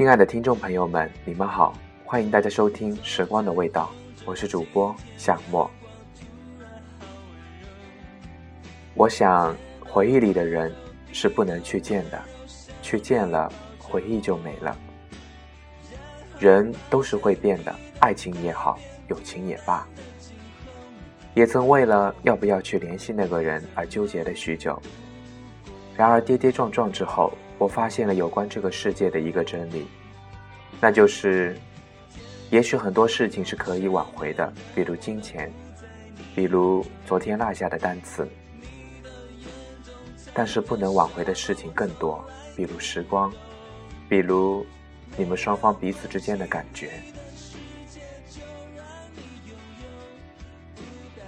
亲爱的听众朋友们，你们好，欢迎大家收听《时光的味道》，我是主播夏沫。我想，回忆里的人是不能去见的，去见了，回忆就没了。人都是会变的，爱情也好，友情也罢，也曾为了要不要去联系那个人而纠结了许久。然而跌跌撞撞之后，我发现了有关这个世界的一个真理。那就是，也许很多事情是可以挽回的，比如金钱，比如昨天落下的单词。但是不能挽回的事情更多，比如时光，比如你们双方彼此之间的感觉。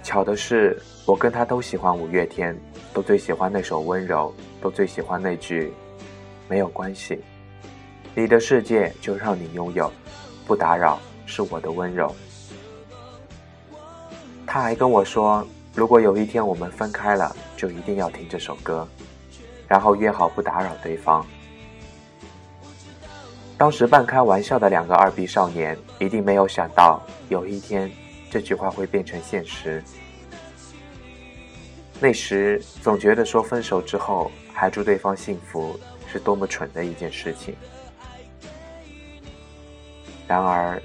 巧的是，我跟他都喜欢五月天，都最喜欢那首《温柔》，都最喜欢那句“没有关系”。你的世界就让你拥有，不打扰是我的温柔。他还跟我说，如果有一天我们分开了，就一定要听这首歌，然后约好不打扰对方。当时半开玩笑的两个二逼少年，一定没有想到有一天这句话会变成现实。那时总觉得说分手之后还祝对方幸福是多么蠢的一件事情。然而，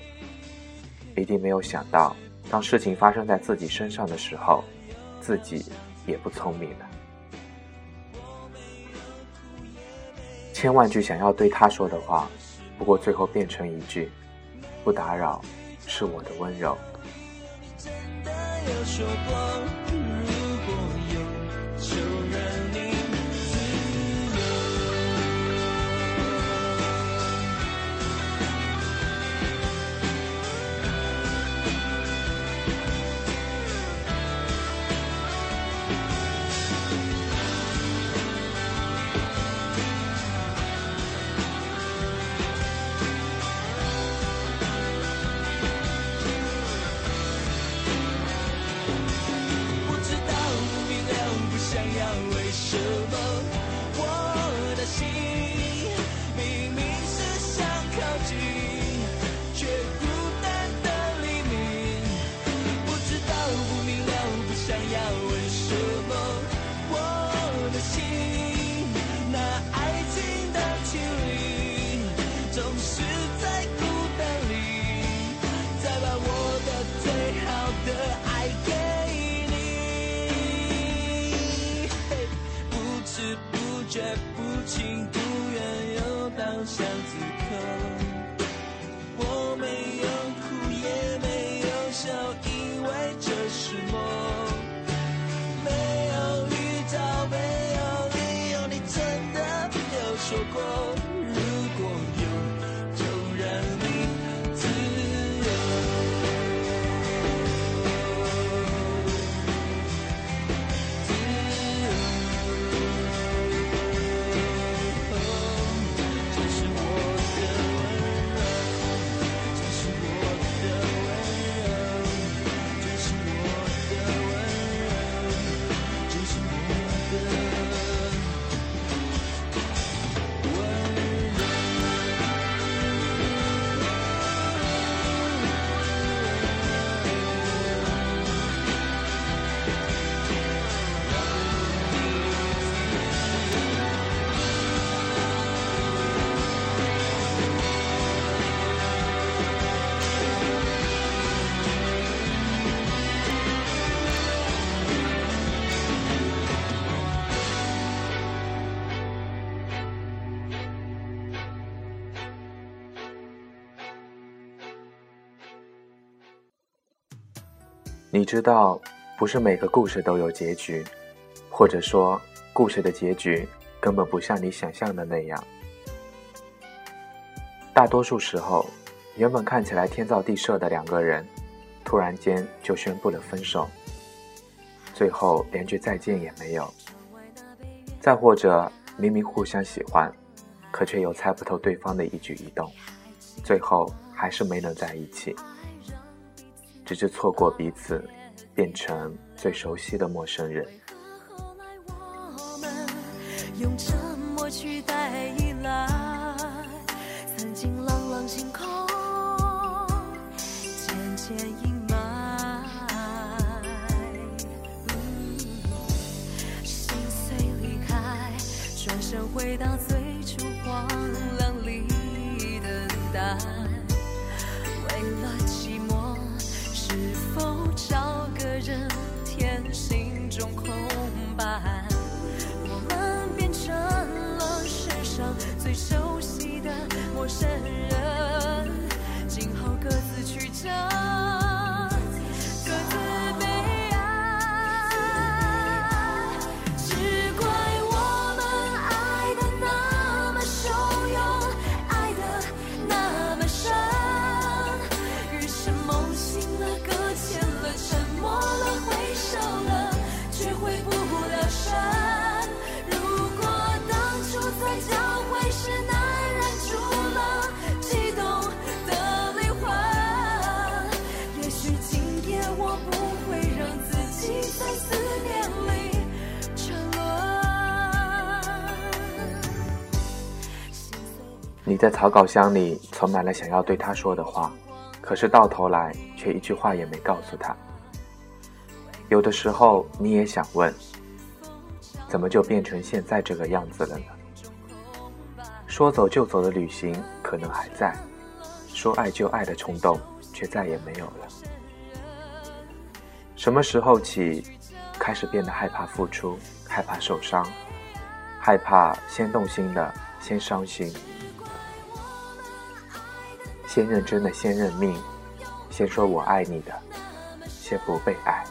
一定没有想到，当事情发生在自己身上的时候，自己也不聪明了。千万句想要对他说的话，不过最后变成一句“不打扰”，是我的温柔。你知道，不是每个故事都有结局，或者说，故事的结局根本不像你想象的那样。大多数时候，原本看起来天造地设的两个人，突然间就宣布了分手，最后连句再见也没有。再或者，明明互相喜欢，可却又猜不透对方的一举一动，最后还是没能在一起。只是错过彼此，变成最熟悉的陌生人。用沉默取代依赖，曾经朗朗星空，渐渐阴霾。心碎离开，转身回到最初荒凉陌你在草稿箱里存满了想要对他说的话，可是到头来却一句话也没告诉他。有的时候你也想问，怎么就变成现在这个样子了呢？说走就走的旅行可能还在，说爱就爱的冲动却再也没有了。什么时候起，开始变得害怕付出，害怕受伤，害怕先动心的先伤心？先认真的先认命，先说我爱你的，先不被爱。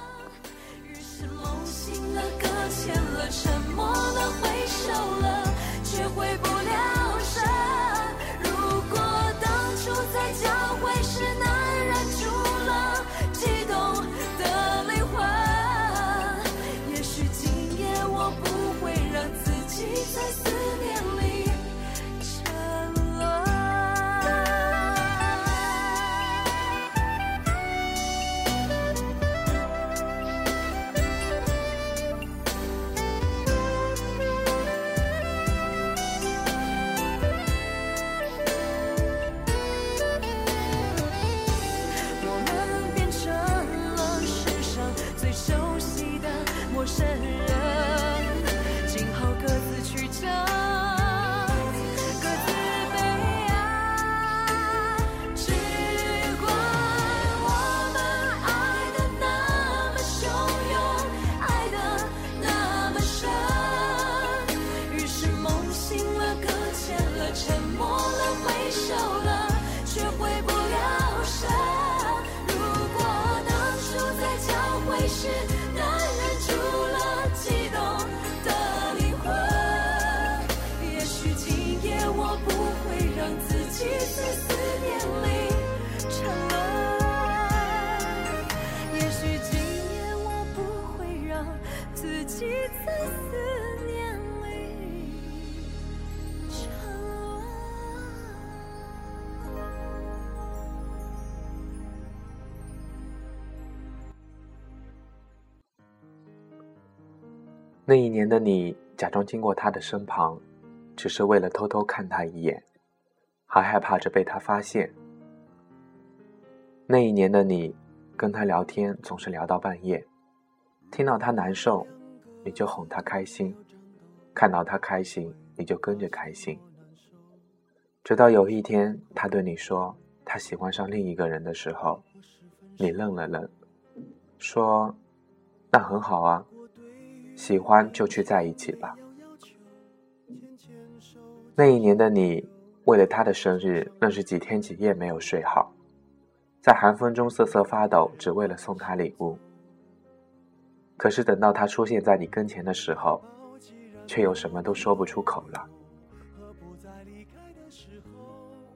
那一年的你，假装经过他的身旁，只是为了偷偷看他一眼，还害怕着被他发现。那一年的你，跟他聊天总是聊到半夜，听到他难受，你就哄他开心；看到他开心，你就跟着开心。直到有一天，他对你说他喜欢上另一个人的时候，你愣了愣，说：“那很好啊。”喜欢就去在一起吧。那一年的你，为了他的生日，愣是几天几夜没有睡好，在寒风中瑟瑟发抖，只为了送他礼物。可是等到他出现在你跟前的时候，却又什么都说不出口了。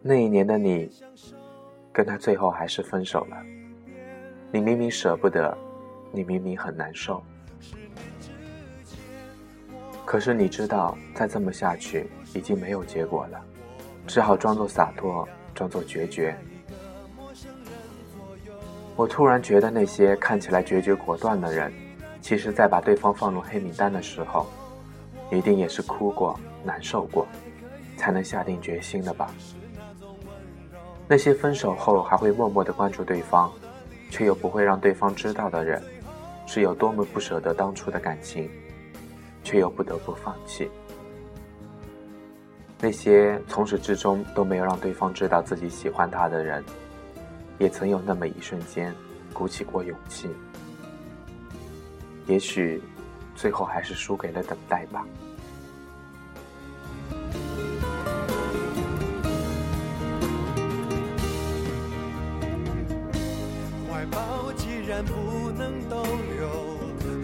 那一年的你，跟他最后还是分手了。你明明舍不得，你明明很难受。可是你知道，再这么下去已经没有结果了，只好装作洒脱，装作决绝。我突然觉得，那些看起来决绝果断的人，其实在把对方放入黑名单的时候，一定也是哭过、难受过，才能下定决心的吧。那些分手后还会默默的关注对方，却又不会让对方知道的人，是有多么不舍得当初的感情，却又不得不放弃。那些从始至终都没有让对方知道自己喜欢他的人，也曾有那么一瞬间鼓起过勇气。也许，最后还是输给了等待吧。怀抱既然不能逗留，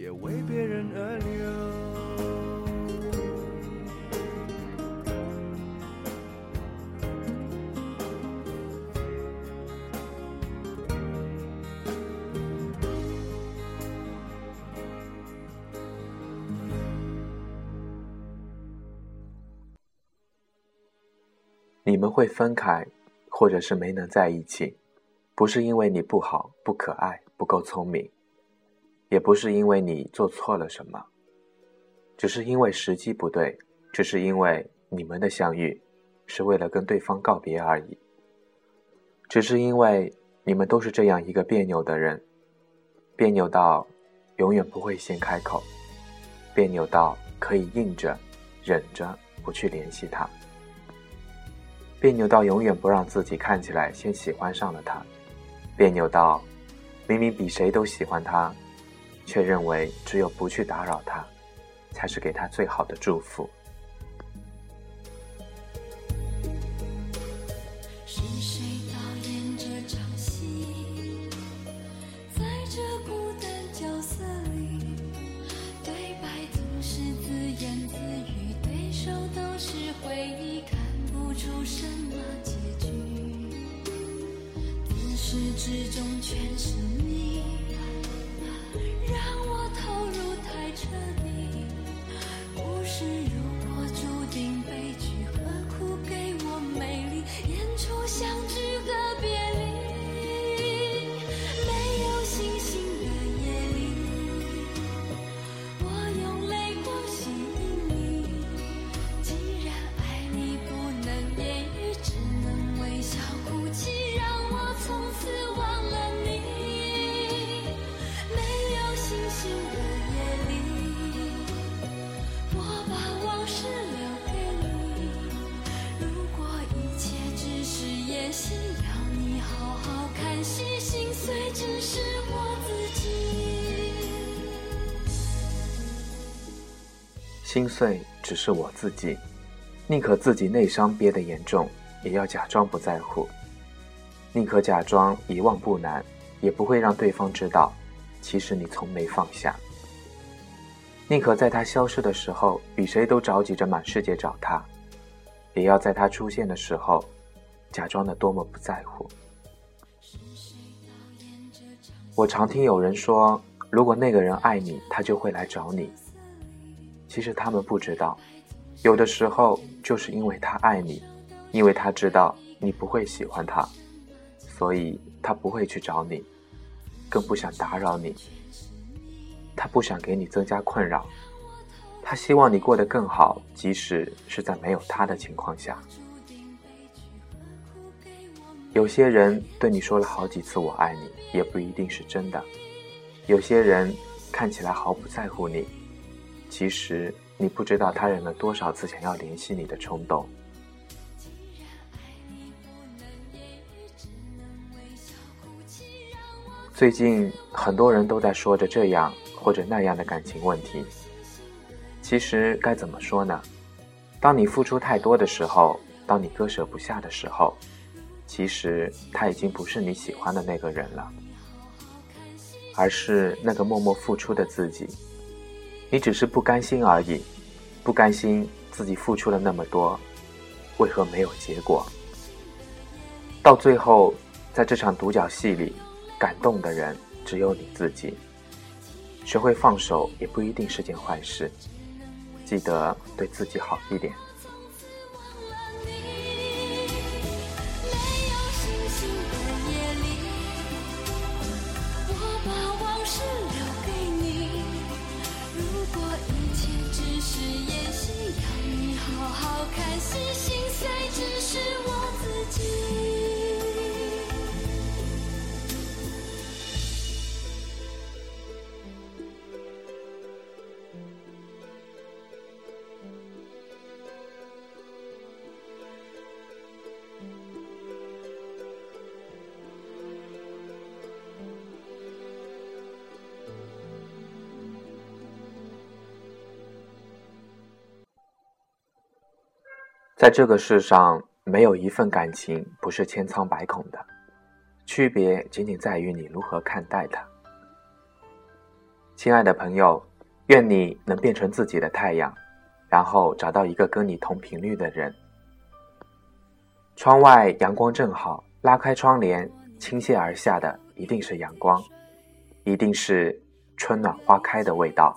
也为别人而流。你们会分开，或者是没能在一起，不是因为你不好、不可爱、不够聪明，也不是因为你做错了什么，只是因为时机不对，只是因为你们的相遇是为了跟对方告别而已，只是因为你们都是这样一个别扭的人，别扭到永远不会先开口，别扭到可以硬着、忍着不去联系他。别扭到永远不让自己看起来先喜欢上了他，别扭到明明比谁都喜欢他，却认为只有不去打扰他，才是给他最好的祝福。是谁导演这场戏？在这孤单角色里，对白总是自言自语，对手都是回忆，看不出什么结局。自始至终全是心碎只是我自己，宁可自己内伤憋得严重，也要假装不在乎；宁可假装遗忘不难，也不会让对方知道，其实你从没放下。宁可在他消失的时候，比谁都着急着满世界找他，也要在他出现的时候，假装的多么不在乎。我常听有人说，如果那个人爱你，他就会来找你。其实他们不知道，有的时候就是因为他爱你，因为他知道你不会喜欢他，所以他不会去找你，更不想打扰你。他不想给你增加困扰，他希望你过得更好，即使是在没有他的情况下。有些人对你说了好几次“我爱你”，也不一定是真的；有些人看起来毫不在乎你，其实你不知道他忍了多少次想要联系你的冲动。最近很多人都在说着这样或者那样的感情问题。其实该怎么说呢？当你付出太多的时候，当你割舍不下的时候，其实他已经不是你喜欢的那个人了，而是那个默默付出的自己。你只是不甘心而已，不甘心自己付出了那么多，为何没有结果？到最后，在这场独角戏里，感动的人只有你自己。学会放手也不一定是件坏事，记得对自己好一点。在这个世上，没有一份感情不是千疮百孔的，区别仅仅在于你如何看待它。亲爱的朋友，愿你能变成自己的太阳，然后找到一个跟你同频率的人。窗外阳光正好，拉开窗帘，倾泻而下的一定是阳光，一定是春暖花开的味道。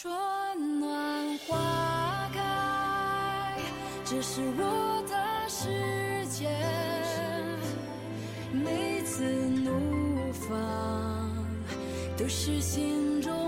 春暖花开，这是我的世界。每次怒放，都是心中